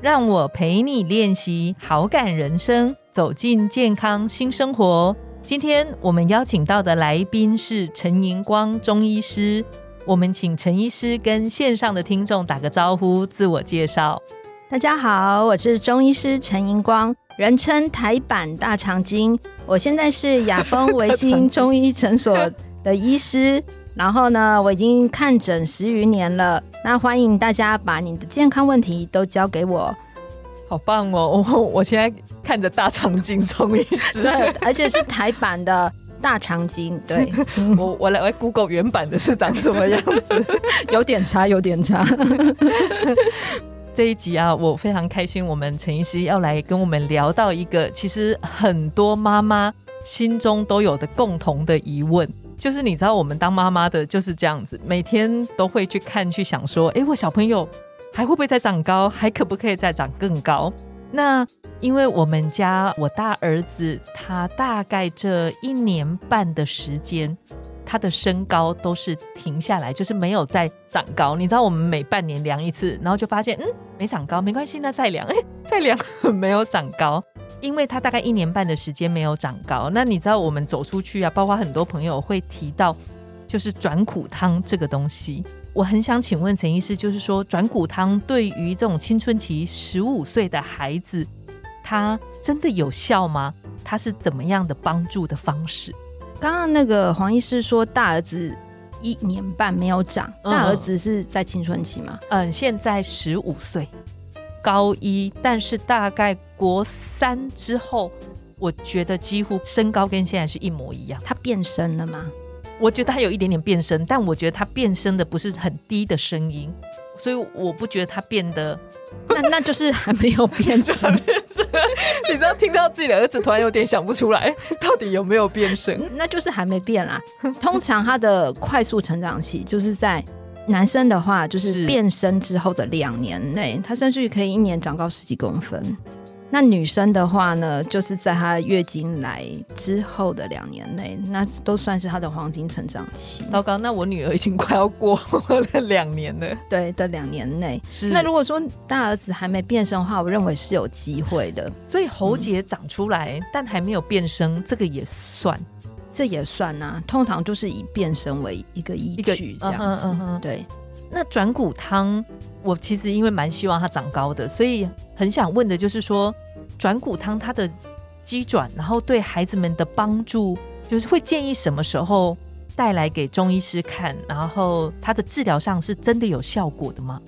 让我陪你练习好感人生，走进健康新生活。今天我们邀请到的来宾是陈银光中医师，我们请陈医师跟线上的听众打个招呼，自我介绍。大家好，我是中医师陈银光，人称台版大肠经。我现在是雅丰维新中医诊所的医师，然后呢，我已经看诊十余年了。那欢迎大家把你的健康问题都交给我。好棒哦！我 我现在看着大肠经中医师，对，而且是台版的大肠经。对 我我来我 Google 原版的是长什么样子？有点差，有点差。这一集啊，我非常开心，我们陈医师要来跟我们聊到一个其实很多妈妈心中都有的共同的疑问，就是你知道我们当妈妈的就是这样子，每天都会去看去想说，哎，我小朋友。还会不会再长高？还可不可以再长更高？那因为我们家我大儿子他大概这一年半的时间，他的身高都是停下来，就是没有再长高。你知道我们每半年量一次，然后就发现嗯没长高，没关系，那再量，哎 再量没有长高，因为他大概一年半的时间没有长高。那你知道我们走出去啊，包括很多朋友会提到，就是转骨汤这个东西。我很想请问陈医师，就是说转骨汤对于这种青春期十五岁的孩子，它真的有效吗？它是怎么样的帮助的方式？刚刚那个黄医师说大儿子一年半没有长，大儿子是在青春期吗？嗯，现在十五岁，高一，但是大概国三之后，我觉得几乎身高跟现在是一模一样。他变身了吗？我觉得他有一点点变声，但我觉得他变声的不是很低的声音，所以我不觉得他变得，那那就是还没有变声。你知道，听到自己的儿子突然有点想不出来，到底有没有变声？那就是还没变啦。通常他的快速成长期就是在男生的话，就是变身之后的两年内，他甚至于可以一年长高十几公分。那女生的话呢，就是在她月经来之后的两年内，那都算是她的黄金成长期。糟糕，那我女儿已经快要过了两年了。对的，两年内。是。那如果说大儿子还没变声的话，我认为是有机会的。所以喉结长出来，但还没有变声，这个也算，这也算啊。通常就是以变声为一个依据，这样子。嗯嗯嗯。对。那转骨汤，我其实因为蛮希望它长高的，所以很想问的就是说，转骨汤它的鸡转，然后对孩子们的帮助，就是会建议什么时候带来给中医师看，然后它的治疗上是真的有效果的吗？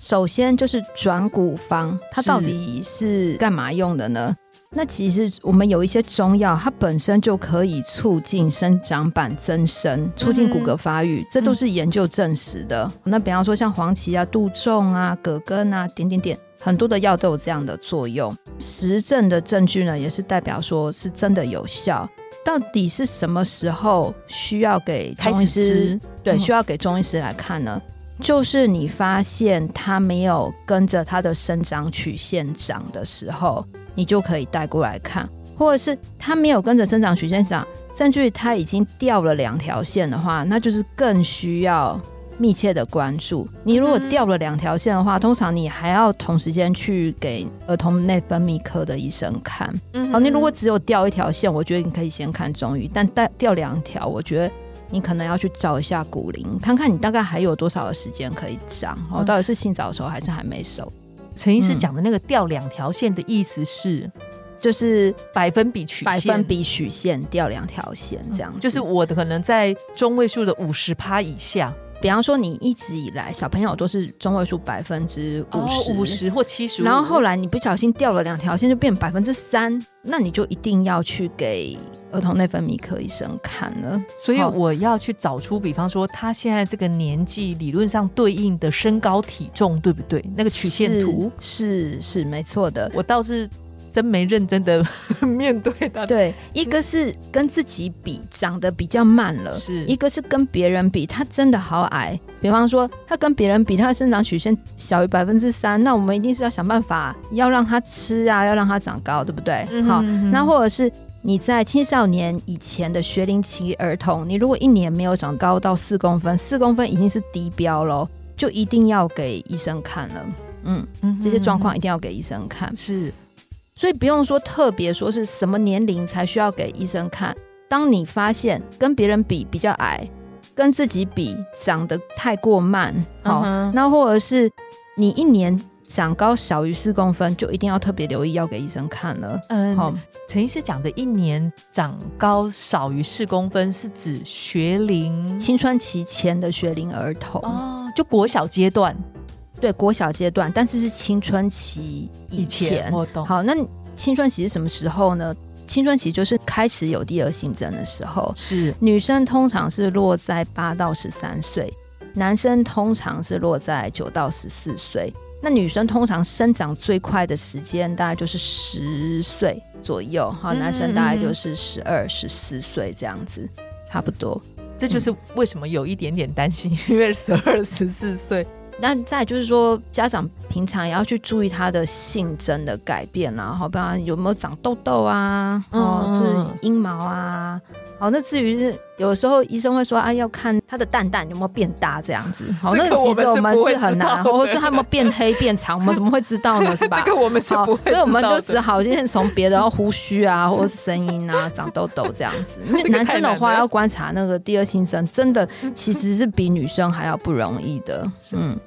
首先就是转骨方，它到底是干嘛用的呢？那其实我们有一些中药，它本身就可以促进生长板增生，促进骨骼发育，这都是研究证实的。那比方说像黄芪啊、杜仲啊、葛根啊，点点点，很多的药都有这样的作用。实证的证据呢，也是代表说是真的有效。到底是什么时候需要给中医师？对，需要给中医师来看呢？就是你发现它没有跟着它的生长曲线长的时候。你就可以带过来看，或者是它没有跟着生长曲线长，甚至于它已经掉了两条线的话，那就是更需要密切的关注。你如果掉了两条线的话，通常你还要同时间去给儿童内分泌科的医生看。好，你如果只有掉一条线，我觉得你可以先看中医；但带掉两条，我觉得你可能要去找一下骨龄，看看你大概还有多少的时间可以长。哦，到底是性早熟还是还没熟？陈医师讲的那个掉两条线的意思是，就是百分比曲线。百分比曲线掉两条线这样，就是我的可能在中位数的五十趴以下。比方说，你一直以来小朋友都是中位数百分之五十、五十或七十，然后后来你不小心掉了两条线，就变百分之三，那你就一定要去给儿童内分泌科医生看了。所以我要去找出，比方说他现在这个年纪，理论上对应的身高体重对不对？那个曲线图是是没错的。我倒是真没认真的 面对他。对，一个是跟自己比长得比较慢了，是一个是跟别人比，他真的好矮。比方说，他跟别人比，他的生长曲线小于百分之三，那我们一定是要想办法要让他吃啊，要让他长高，对不对？好，那或者是。你在青少年以前的学龄期儿童，你如果一年没有长高到四公分，四公分已经是低标喽，就一定要给医生看了。嗯，这些状况一定要给医生看。是，所以不用说特别说是什么年龄才需要给医生看。当你发现跟别人比比较矮，跟自己比长得太过慢，好，那或者是你一年。长高小于四公分，就一定要特别留意，要给医生看了。嗯，好，陈医师讲的一年长高少于四公分，是指学龄青春期前的学龄儿童哦，就国小阶段，对，国小阶段，但是是青春期以前。我懂。好，那青春期是什么时候呢？青春期就是开始有第二性征的时候，是女生通常是落在八到十三岁，男生通常是落在九到十四岁。那女生通常生长最快的时间大概就是十岁左右，哈，男生大概就是十二、十四岁这样子，差不多。这就是为什么有一点点担心，因为十二、十四岁。那再就是说，家长平常也要去注意他的性征的改变啦，好，不然有没有长痘痘啊，哦，是阴毛啊。好，那至于是有时候医生会说啊，要看他的蛋蛋有没有变大这样子。好，那其实我们是很难，或者是他有没有变黑变长，我们怎么会知道呢？是吧？这个我们是不会，所以我们就只好先从别的胡须啊，或者是声音啊，长痘痘这样子。因为男生的话要观察那个第二性征，真的其实是比女生还要不容易的。嗯，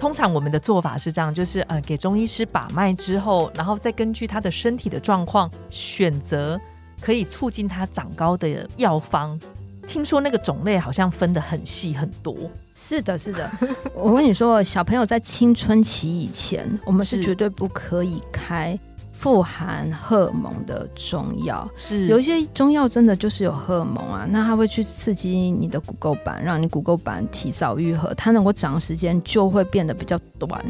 通常我们的做法是这样，就是呃，给中医师把脉之后，然后再根据他的身体的状况选择。可以促进他长高的药方，听说那个种类好像分的很细很多。是的，是的。我跟你说，小朋友在青春期以前，我们是绝对不可以开富含荷尔蒙的中药。是有一些中药真的就是有荷尔蒙啊，那它会去刺激你的骨垢板，让你骨垢板提早愈合，它能够长时间就会变得比较短，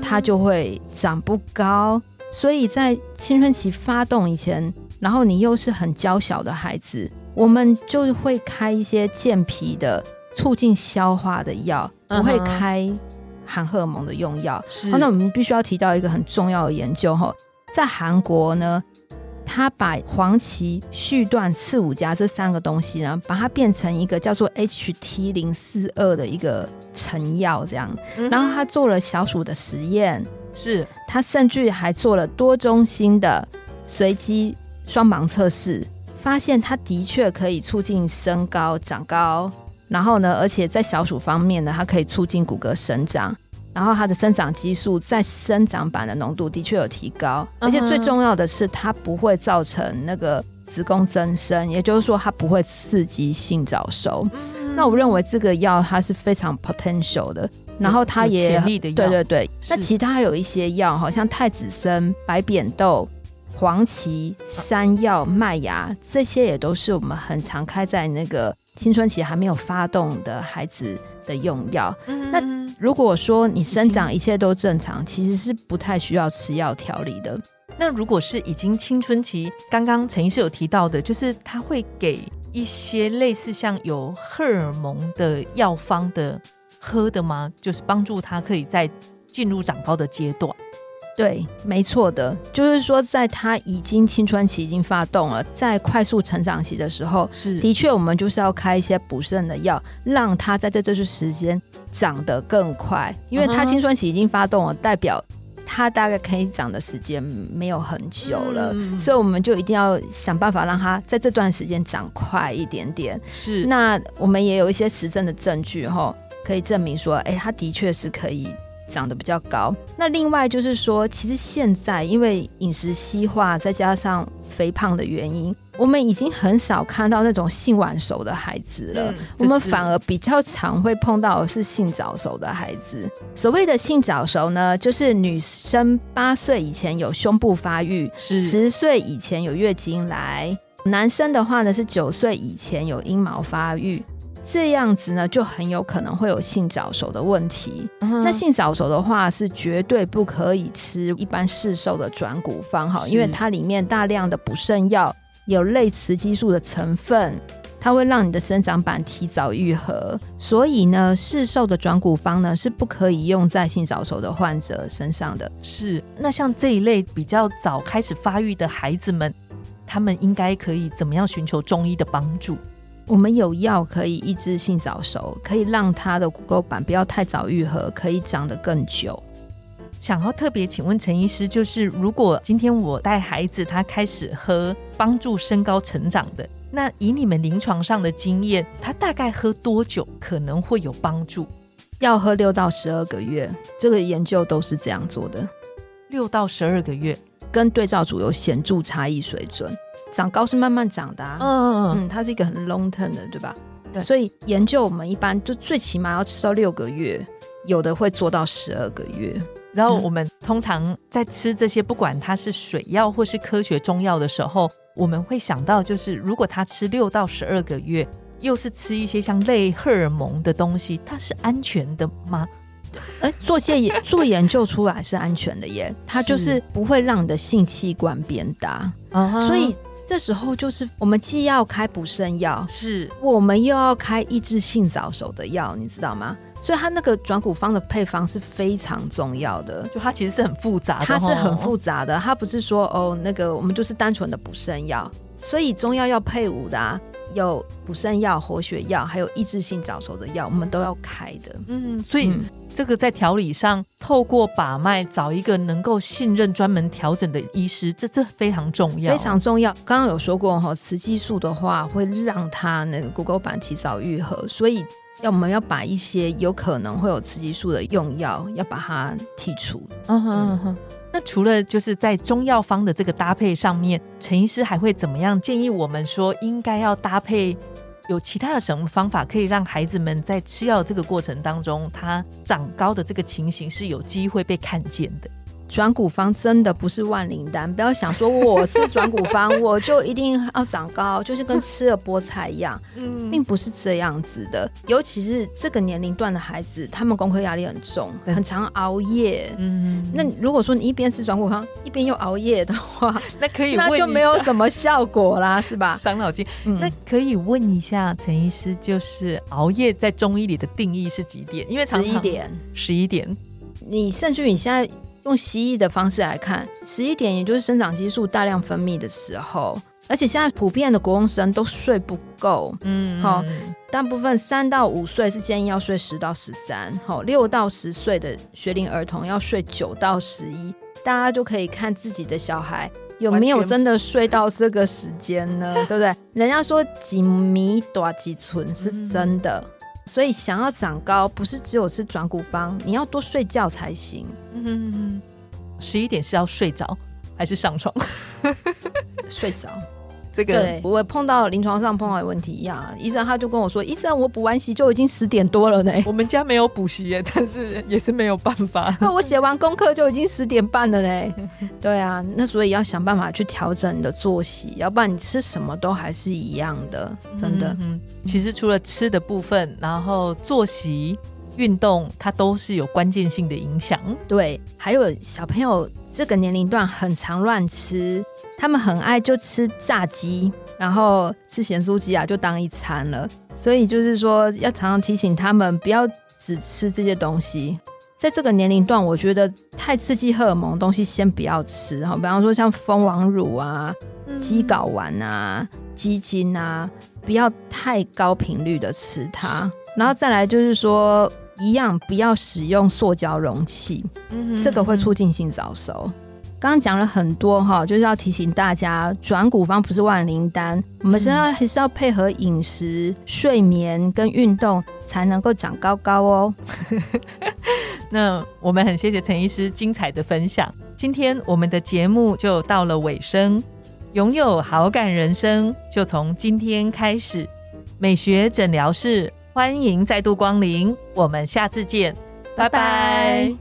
它就会长不高。所以在青春期发动以前。然后你又是很娇小的孩子，我们就会开一些健脾的、促进消化的药，不会开含荷尔蒙的用药。是，那我们必须要提到一个很重要的研究哈，在韩国呢，他把黄芪、续断、刺五加这三个东西呢，把它变成一个叫做 HT 零四二的一个成药，这样。然后他做了小鼠的实验，是他甚至还做了多中心的随机。双盲测试发现，它的确可以促进身高长高，然后呢，而且在小鼠方面呢，它可以促进骨骼生长，然后它的生长激素在生长板的浓度的确有提高，而且最重要的是，它不会造成那个子宫增生，也就是说，它不会刺激性早熟。那我认为这个药它是非常 potential 的，然后它也对对对。那其他有一些药，好像太子参、白扁豆。黄芪、山药、麦芽，这些也都是我们很常开在那个青春期还没有发动的孩子的用药。那如果说你生长一切都正常，其实是不太需要吃药调理的。那如果是已经青春期，刚刚陈医师有提到的，就是他会给一些类似像有荷尔蒙的药方的喝的吗？就是帮助他可以在进入长高的阶段。对，没错的，就是说，在他已经青春期已经发动了，在快速成长期的时候，是的确，我们就是要开一些补肾的药，让他在这这段时间长得更快，因为他青春期已经发动了，代表他大概可以长的时间没有很久了，所以我们就一定要想办法让他在这段时间长快一点点。是，那我们也有一些实证的证据哈，可以证明说，哎，他的确是可以。长得比较高。那另外就是说，其实现在因为饮食西化，再加上肥胖的原因，我们已经很少看到那种性晚熟的孩子了。我们反而比较常会碰到是性早熟的孩子。所谓的性早熟呢，就是女生八岁以前有胸部发育，十岁以前有月经来；男生的话呢是九岁以前有阴毛发育。这样子呢，就很有可能会有性早熟的问题。那性早熟的话，是绝对不可以吃一般市售的转骨方哈，因为它里面大量的补肾药，有类雌激素的成分。它会让你的生长板提早愈合，所以呢，市售的转骨方呢是不可以用在性早熟的患者身上的。是，那像这一类比较早开始发育的孩子们，他们应该可以怎么样寻求中医的帮助？我们有药可以抑制性早熟，可以让他的骨垢板不要太早愈合，可以长得更久。想要特别请问陈医师，就是如果今天我带孩子他开始喝帮助身高成长的。那以你们临床上的经验，他大概喝多久可能会有帮助？要喝六到十二个月，这个研究都是这样做的。六到十二个月，跟对照组有显著差异水准。长高是慢慢长的，嗯嗯，它是一个很 long term 的，对吧？对。所以研究我们一般就最起码要吃到六个月，有的会做到十二个月。然后我们通常在吃这些，不管它是水药或是科学中药的时候。我们会想到，就是如果他吃六到十二个月，又是吃一些像类荷尔蒙的东西，它是安全的吗？哎，做研 做研究出来是安全的耶，它就是不会让你的性器官变大。所以这时候就是我们既要开补肾药，是。我们又要开抑制性早熟的药，你知道吗？所以它那个转骨方的配方是非常重要的，就它其实是很复杂的，它是很复杂的，它不是说哦那个我们就是单纯的补肾药，所以中药要配伍的啊，有补肾药、活血药，还有抑制性早熟的药，我们都要开的。嗯，所以这个在调理上，透过把脉找一个能够信任、专门调整的医师，这这非常重要，非常重要。刚刚有说过哈，雌激素的话会让它那个骨沟板提早愈合，所以。要我们要把一些有可能会有雌激素的用药要把它剔除。嗯哼嗯哼。那除了就是在中药方的这个搭配上面，陈医师还会怎么样建议我们说应该要搭配有其他的什么方法，可以让孩子们在吃药这个过程当中，他长高的这个情形是有机会被看见的。转骨方真的不是万灵丹，不要想说我吃转骨方我就一定要长高，就是跟吃了菠菜一样，嗯，并不是这样子的。尤其是这个年龄段的孩子，他们功课压力很重，很常熬夜，嗯，那如果说你一边吃转骨方，一边又熬夜的话，那可以那就没有什么效果啦，是吧？伤脑筋。那可以问一下陈医师，就是熬夜在中医里的定义是几点？因为十一点，十一点，你甚至于你现在。用西医的方式来看，十一点也就是生长激素大量分泌的时候，而且现在普遍的国中生都睡不够，嗯，好，大部分三到五岁是建议要睡十到十三，好，六到十岁的学龄儿童要睡九到十一，大家就可以看自己的小孩有没有真的睡到这个时间呢？对不对？人家说几米短几寸是真的。所以想要长高，不是只有吃转骨方，你要多睡觉才行。嗯，十一点是要睡着还是上床？睡着。这个我碰到临床上碰到的问题一样，医生他就跟我说：“医生，我补完习就已经十点多了呢。我们家没有补习耶，但是也是没有办法。那我写完功课就已经十点半了呢。对啊，那所以要想办法去调整你的作息，要不然你吃什么都还是一样的，真的。嗯，其实除了吃的部分，然后作息、运动，它都是有关键性的影响。对，还有小朋友。这个年龄段很常乱吃，他们很爱就吃炸鸡，然后吃咸酥鸡啊，就当一餐了。所以就是说，要常常提醒他们不要只吃这些东西。在这个年龄段，我觉得太刺激荷尔蒙的东西先不要吃哈，比方说像蜂王乳啊、鸡睾丸啊、鸡精啊，不要太高频率的吃它。然后再来就是说。一样不要使用塑胶容器，这个会促进性早熟。刚刚讲了很多哈，就是要提醒大家，转骨方不是万灵丹，我们现在还是要配合饮食、睡眠跟运动，才能够长高高哦。那我们很谢谢陈医师精彩的分享，今天我们的节目就到了尾声，拥有好感人生就从今天开始，美学诊疗室。欢迎再度光临，我们下次见，拜拜。